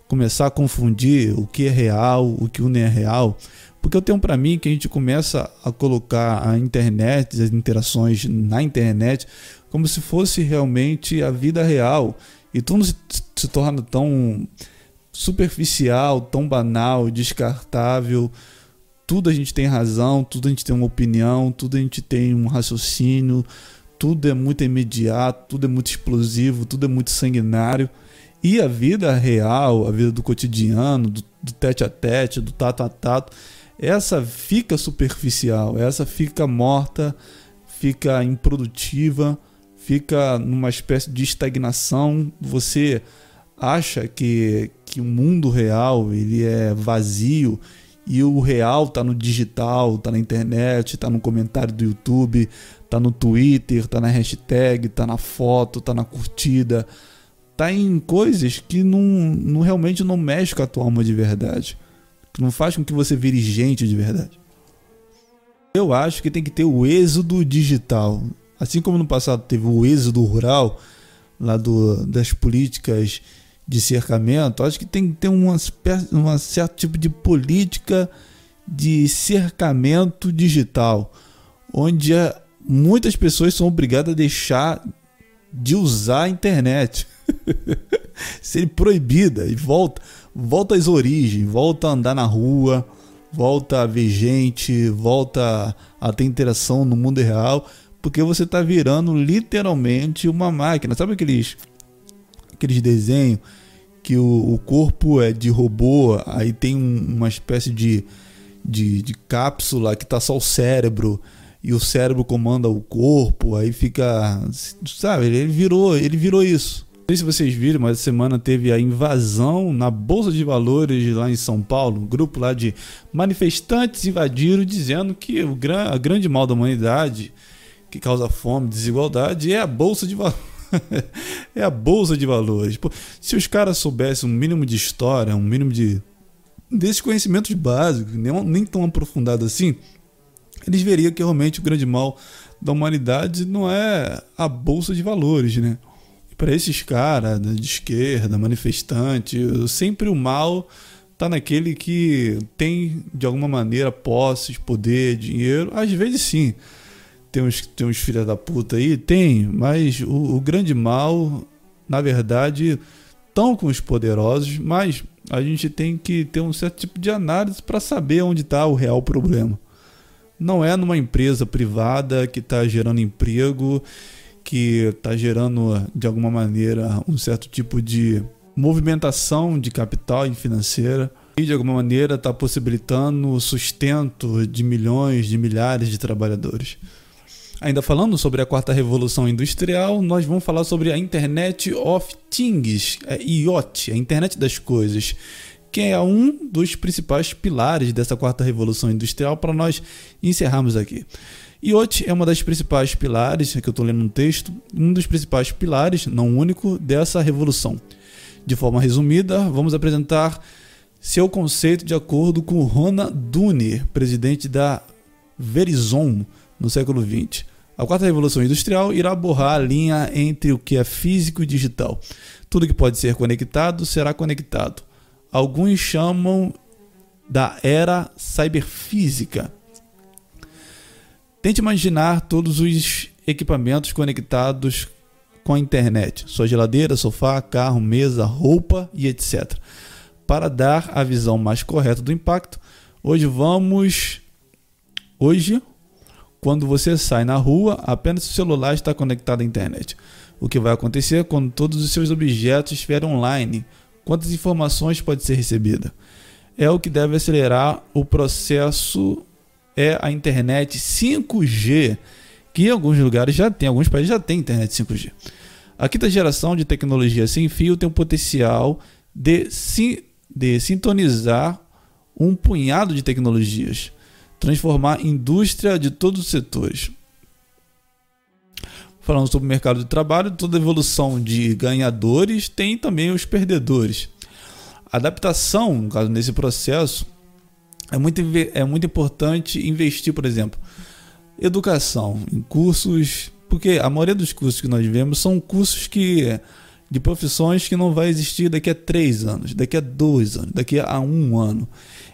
começar a confundir o que é real, o que não é real? Porque eu tenho para mim que a gente começa a colocar a internet, as interações na internet, como se fosse realmente a vida real. E tudo se, se torna tão superficial, tão banal, descartável. Tudo a gente tem razão, tudo a gente tem uma opinião, tudo a gente tem um raciocínio, tudo é muito imediato, tudo é muito explosivo, tudo é muito sanguinário. E a vida real, a vida do cotidiano, do, do tete a tete, do tato a tato, essa fica superficial, essa fica morta, fica improdutiva, fica numa espécie de estagnação. Você acha que, que o mundo real ele é vazio e o real está no digital, está na internet, está no comentário do YouTube, está no Twitter, está na hashtag, está na foto, está na curtida, está em coisas que não, não realmente não mexe com a tua alma de verdade, que não faz com que você vire gente de verdade. Eu acho que tem que ter o êxodo digital, assim como no passado teve o êxodo rural lá do, das políticas de cercamento, acho que tem que ter uma, uma certo tipo de política de cercamento digital, onde muitas pessoas são obrigadas a deixar de usar a internet. Ser proibida e volta, volta às origens, volta a andar na rua, volta a ver gente, volta a ter interação no mundo real, porque você está virando literalmente uma máquina. Sabe aqueles aqueles desenhos que o, o corpo é de robô, aí tem um, uma espécie de, de, de cápsula que tá só o cérebro e o cérebro comanda o corpo, aí fica, sabe, ele virou, ele virou isso. Não sei se vocês viram, mas essa semana teve a invasão na Bolsa de Valores lá em São Paulo. Um grupo lá de manifestantes invadiram dizendo que o gran, a grande mal da humanidade, que causa fome, desigualdade, é a Bolsa de Valores. é a bolsa de valores. Pô, se os caras soubessem um mínimo de história, um mínimo de desses conhecimentos básicos, nem, nem tão aprofundado assim, eles veriam que realmente o grande mal da humanidade não é a bolsa de valores, né? Para esses caras de esquerda, manifestante, sempre o mal tá naquele que tem de alguma maneira posses, poder, dinheiro. Às vezes sim tem uns, tem uns filha da puta aí? Tem, mas o, o grande mal, na verdade, estão com os poderosos, mas a gente tem que ter um certo tipo de análise para saber onde está o real problema. Não é numa empresa privada que está gerando emprego, que está gerando de alguma maneira um certo tipo de movimentação de capital e financeira e de alguma maneira está possibilitando o sustento de milhões, de milhares de trabalhadores. Ainda falando sobre a quarta revolução industrial, nós vamos falar sobre a Internet of Things, é, IoT, a internet das coisas, que é um dos principais pilares dessa quarta revolução industrial para nós encerrarmos aqui. IoT é uma das principais pilares, que eu estou lendo um texto, um dos principais pilares, não único, dessa revolução. De forma resumida, vamos apresentar seu conceito de acordo com Rona Dune, presidente da Verizon, no século XX. A quarta revolução industrial irá borrar a linha entre o que é físico e digital. Tudo que pode ser conectado será conectado. Alguns chamam da era cyberfísica. Tente imaginar todos os equipamentos conectados com a internet: sua geladeira, sofá, carro, mesa, roupa e etc. Para dar a visão mais correta do impacto, hoje vamos hoje quando você sai na rua, apenas o celular está conectado à internet. O que vai acontecer quando todos os seus objetos estiverem online? Quantas informações pode ser recebida? É o que deve acelerar o processo é a internet 5G, que em alguns lugares já tem, alguns países já tem internet 5G. A quinta geração de tecnologia sem fio tem o potencial de, de sintonizar um punhado de tecnologias transformar indústria de todos os setores. Falando sobre o mercado de trabalho, toda evolução de ganhadores tem também os perdedores. A adaptação, caso, nesse processo, é muito, é muito importante investir, por exemplo, educação, em cursos, porque a maioria dos cursos que nós vemos são cursos que de profissões que não vai existir daqui a três anos, daqui a dois anos, daqui a um ano.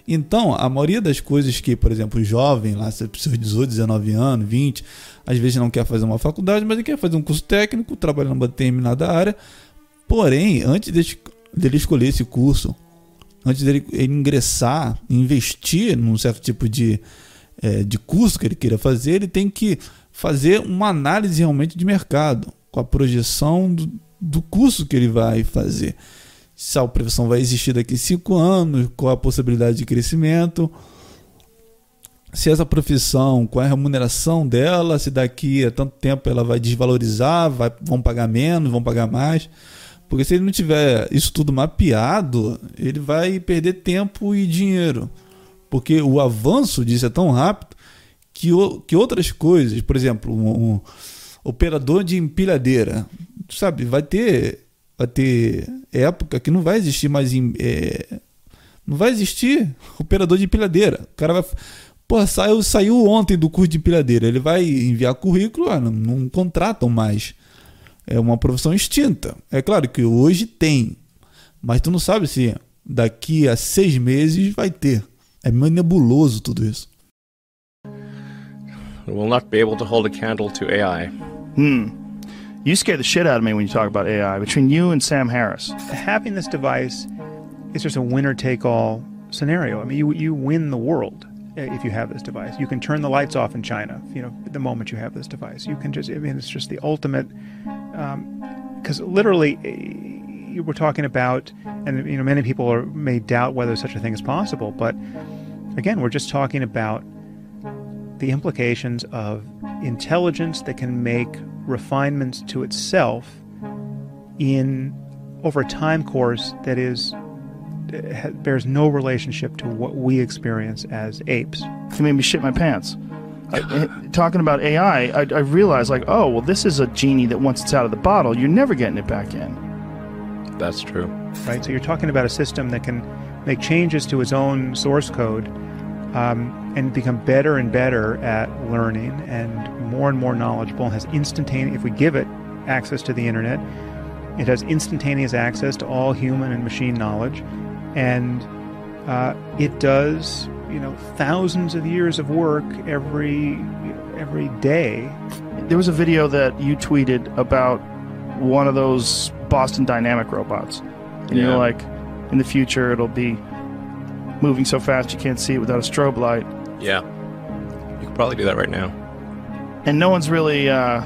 Então, a maioria das coisas que, por exemplo, o jovem, lá, seus 18, 19 anos, 20, às vezes não quer fazer uma faculdade, mas ele quer fazer um curso técnico, trabalhar numa determinada área. Porém, antes dele, escolher esse curso, antes dele ele ingressar, investir num certo tipo de, é, de curso que ele queira fazer, ele tem que fazer uma análise realmente de mercado, com a projeção do, do curso que ele vai fazer se a profissão vai existir daqui a cinco anos, qual a possibilidade de crescimento. se essa profissão, qual é a remuneração dela, se daqui a tanto tempo ela vai desvalorizar, vai, vão pagar menos, vão pagar mais. Porque se ele não tiver isso tudo mapeado, ele vai perder tempo e dinheiro. Porque o avanço disso é tão rápido que, o, que outras coisas, por exemplo, um, um operador de empilhadeira, sabe, vai ter, vai ter época que não vai existir mais. É, não vai existir operador de empilhadeira. O cara vai Pô, saiu, saiu ontem do curso de empilhadeira. Ele vai enviar currículo, ah, não, não contratam mais. É uma profissão extinta. É claro que hoje tem, mas tu não sabe se daqui a seis meses vai ter. É meio nebuloso tudo isso. We'll not be able to hold a candle to AI. Hmm. You scare the shit out of me when you talk about AI. Between you and Sam Harris, having this device is just a winner take all scenario. I mean, you you win the world. if you have this device. You can turn the lights off in China, you know, the moment you have this device. You can just, I mean, it's just the ultimate, because um, literally, you eh, were talking about, and you know, many people are, may doubt whether such a thing is possible, but again, we're just talking about the implications of intelligence that can make refinements to itself in over a time course that is bears no relationship to what we experience as apes. It made me shit my pants. I, eh, talking about AI, I, I realized like, oh, well, this is a genie that once it's out of the bottle, you're never getting it back in. That's true. Right. So you're talking about a system that can make changes to its own source code um, and become better and better at learning and more and more knowledgeable and has instantaneous. If we give it access to the internet, it has instantaneous access to all human and machine knowledge and uh, it does you know thousands of years of work every every day. There was a video that you tweeted about one of those Boston Dynamic robots, and yeah. you're like, in the future it'll be moving so fast you can't see it without a strobe light. Yeah, you could probably do that right now. And no one's really uh,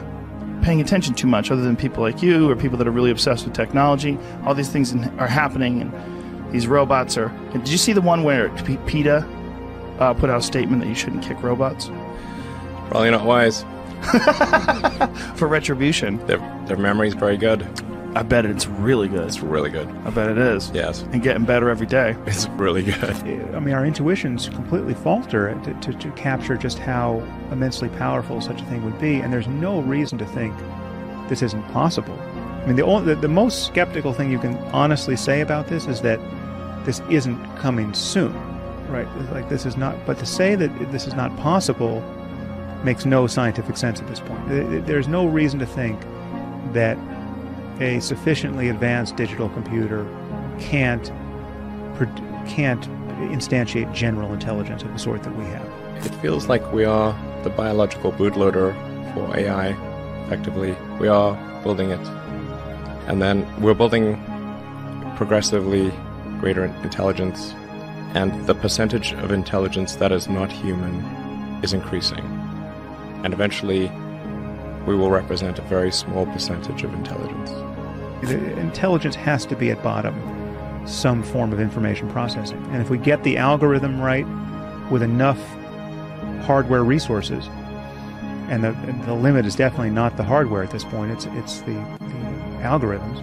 paying attention too much, other than people like you or people that are really obsessed with technology. All these things are happening, and these robots are. Did you see the one where PETA uh, put out a statement that you shouldn't kick robots? Probably not wise. For retribution. Their, their memory's very good. I bet it's really good. It's really good. I bet it is. Yes. And getting better every day. It's really good. I mean, our intuitions completely falter to, to, to capture just how immensely powerful such a thing would be, and there's no reason to think this isn't possible. I mean, the, only, the, the most skeptical thing you can honestly say about this is that this isn't coming soon, right? Like this is not. But to say that this is not possible makes no scientific sense at this point. There's no reason to think that a sufficiently advanced digital computer can't can't instantiate general intelligence of the sort that we have. It feels like we are the biological bootloader for AI. Effectively, we are building it and then we're building progressively greater intelligence, and the percentage of intelligence that is not human is increasing. And eventually, we will represent a very small percentage of intelligence. The intelligence has to be at bottom some form of information processing. And if we get the algorithm right with enough hardware resources, and the, the limit is definitely not the hardware at this point, it's, it's the, algorithms,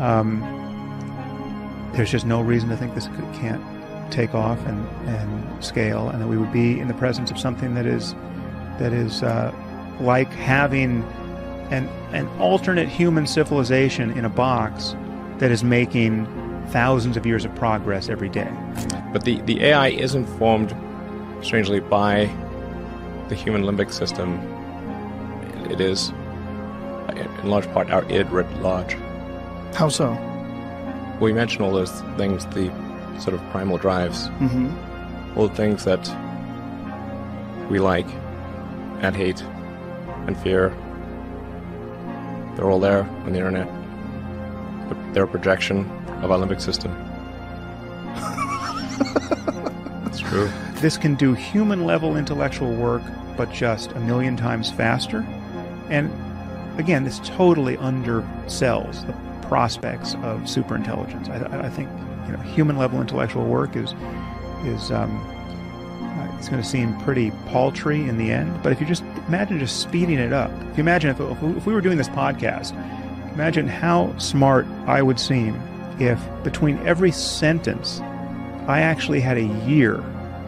um, there's just no reason to think this can't take off and, and scale, and that we would be in the presence of something that is that is uh, like having an an alternate human civilization in a box that is making thousands of years of progress every day. But the, the AI is informed, strangely, by the human limbic system. It is in large part our id writ large. How so? We mention all those things, the sort of primal drives, mm-hmm. all the things that we like and hate and fear. They're all there on the internet. They're a projection of our limbic system. That's true. This can do human level intellectual work, but just a million times faster. And again, this totally undersells the prospects of superintelligence. I, I think you know human level intellectual work is is um, uh, it's going to seem pretty paltry in the end. But if you just imagine just speeding it up, if you imagine if, if we were doing this podcast, imagine how smart I would seem if between every sentence I actually had a year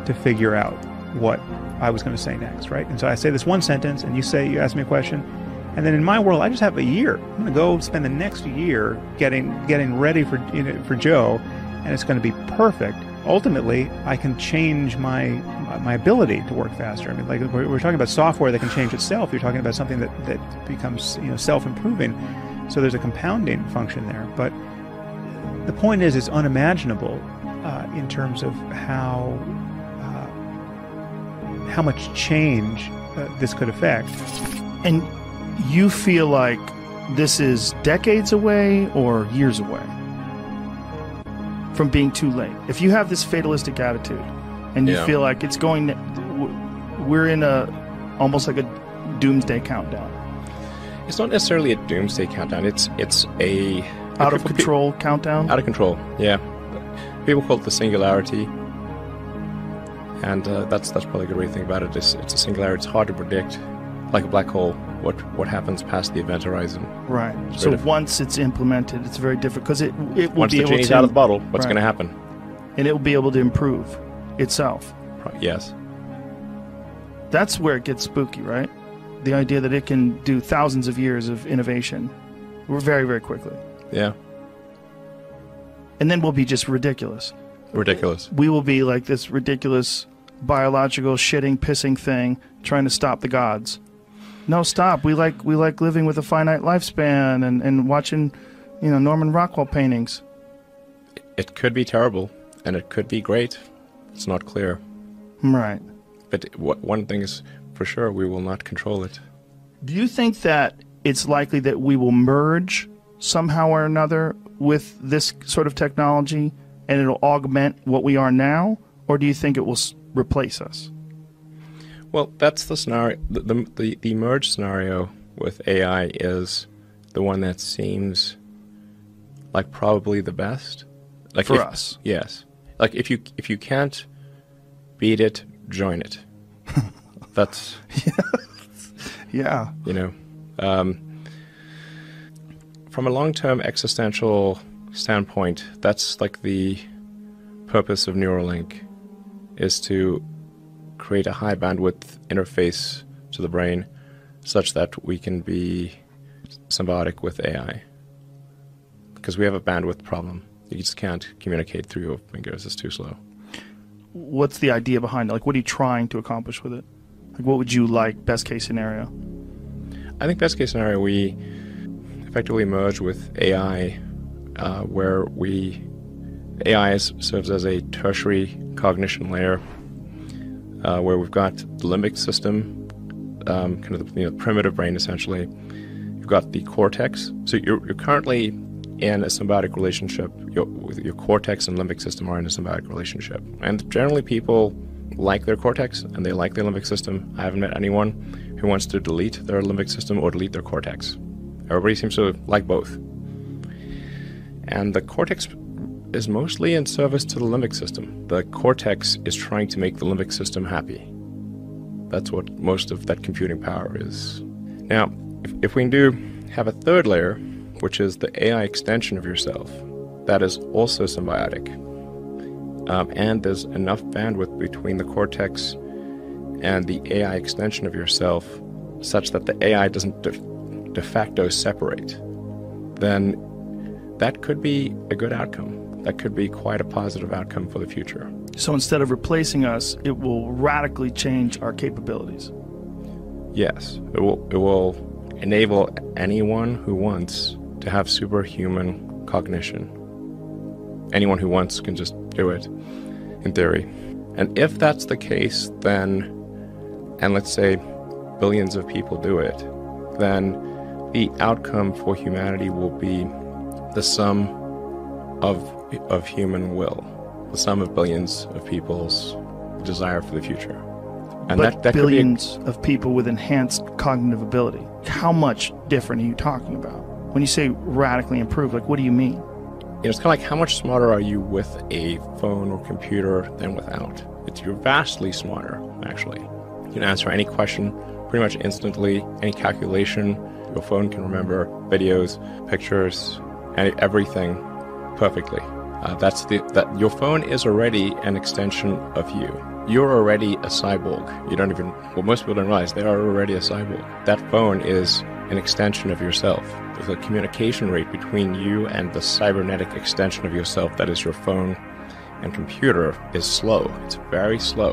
to figure out what I was going to say next, right? And so I say this one sentence, and you say, you ask me a question, and then in my world, I just have a year. I'm going to go spend the next year getting getting ready for you know, for Joe, and it's going to be perfect. Ultimately, I can change my my ability to work faster. I mean, like we're, we're talking about software that can change itself. You're talking about something that that becomes you know self improving. So there's a compounding function there, but the point is, it's unimaginable uh, in terms of how uh, how much change uh, this could affect. And you feel like this is decades away or years away from being too late. If you have this fatalistic attitude and you Yeah. feel like it's going, to, we're in a almost like a doomsday countdown, It's not necessarily a doomsday countdown. It's it's a out of it could be- control countdown. Out of control. Yeah, people call it the singularity, and uh, that's that's probably a good way to think about it. It's, it's a singularity. It's hard to predict, like a black hole. What what happens past the event horizon? Right. It's So once it's implemented, it's very different because it it will Once be the able to out of the bottle, what's Right. going to happen? and it will be able to improve itself. Yes. That's where it gets spooky, right? The idea that it can do thousands of years of innovation, very very quickly, Yeah. and then we'll be just ridiculous. Ridiculous. we will be like this ridiculous biological shitting pissing thing trying to stop the gods no stop we like we like living with a finite lifespan and, and watching you know norman rockwell paintings It could be terrible, and it could be great. It's not clear. right But what, one thing is for sure: we will not control it. do you think that it's likely that we will merge somehow or another with this sort of technology and it'll augment what we are now or do you think it will s- replace us Well, that's the scenario. The, the, the, the merge scenario with AI is the one that seems like probably the best. Like For if- us. yes. Like if you if you can't beat it, join it. that's yeah you know, um, from a long-term existential standpoint, that's like the purpose of Neuralink is to create a high bandwidth interface to the brain such that we can be symbiotic with AI. Because we have a bandwidth problem. You just can't communicate through your fingers, it's too slow. what's the idea behind it like what are you trying to accomplish with it like what would you like best case scenario I think best case scenario we effectively merge with AI, uh, where we AI serves as a tertiary cognition layer, uh, where we've got the limbic system, um, kind of the you know, primitive brain essentially. You've got the cortex. So you're, you're currently in a symbiotic relationship. Your, your cortex and limbic system are in a symbiotic relationship, and generally people like their cortex and they like their limbic system. I haven't met anyone who wants to delete their limbic system or delete their cortex. Everybody seems to like both. And the cortex is mostly in service to the limbic system. The cortex is trying to make the limbic system happy. That's what most of that computing power is. Now, if, if we do have a third layer, which is the AI extension of yourself, that is also symbiotic. Um, and there's enough bandwidth between the cortex and the AI extension of yourself such that the AI doesn't de, de facto separate, then that could be a good outcome. That could be quite a positive outcome for the future. so instead of replacing us it will radically change our capabilities Yes, it will, it will enable anyone who wants to have superhuman cognition. Anyone who wants can just do it, in theory. And if that's the case, then, and let's say billions of people do it, then the outcome for humanity will be the sum of, of human will, the sum of billions of people's desire for the future. And but that, that be a- billions of people with enhanced cognitive ability how much different are you talking about when you say radically improved like what do you mean know, it's kind of like how much smarter are you with a phone or computer than without? It's you're vastly smarter, actually. You can answer any question pretty much instantly, any calculation. Your phone can remember videos, pictures, everything perfectly. Uh, that's the that your phone is already an extension of you. You're already a cyborg. You don't even well most people don't realize they are already a cyborg. That phone is an extension of yourself. The communication rate between you and the cybernetic extension of yourself that is your phone and computer is slow. It's very slow.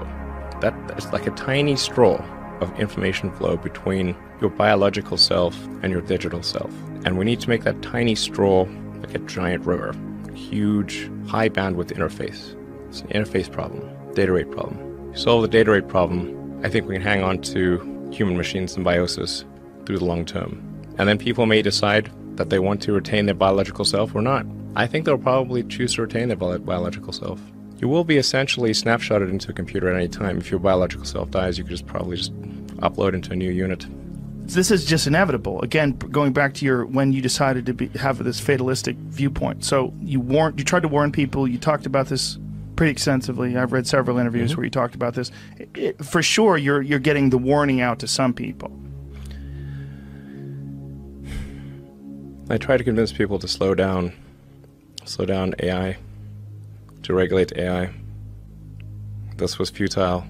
That it's like a tiny straw of information flow between your biological self and your digital self. And we need to make that tiny straw like a giant river, a huge high bandwidth interface. It's an interface problem, data rate problem. To solve the data rate problem, I think we can hang on to human machine symbiosis through the long term. And then people may decide that they want to retain their biological self or not. I think they'll probably choose to retain their bi- biological self. You will be essentially snapshotted into a computer at any time. If your biological self dies, you could just probably just upload into a new unit. This is just inevitable. Again, going back to your when you decided to be, have this fatalistic viewpoint. So you warned, you tried to warn people. You talked about this pretty extensively. I've read several interviews mm-hmm. where you talked about this. It- it- for sure, you're you're getting the warning out to some people. I try to convince people to slow down, slow down AI, to regulate AI. This was futile.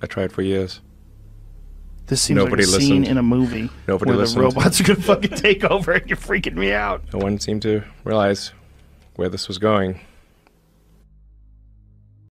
I tried for years. This seems Nobody like a scene in a movie Nobody where listened. the robots are gonna fucking take over, and you're freaking me out. No one seemed to realize where this was going.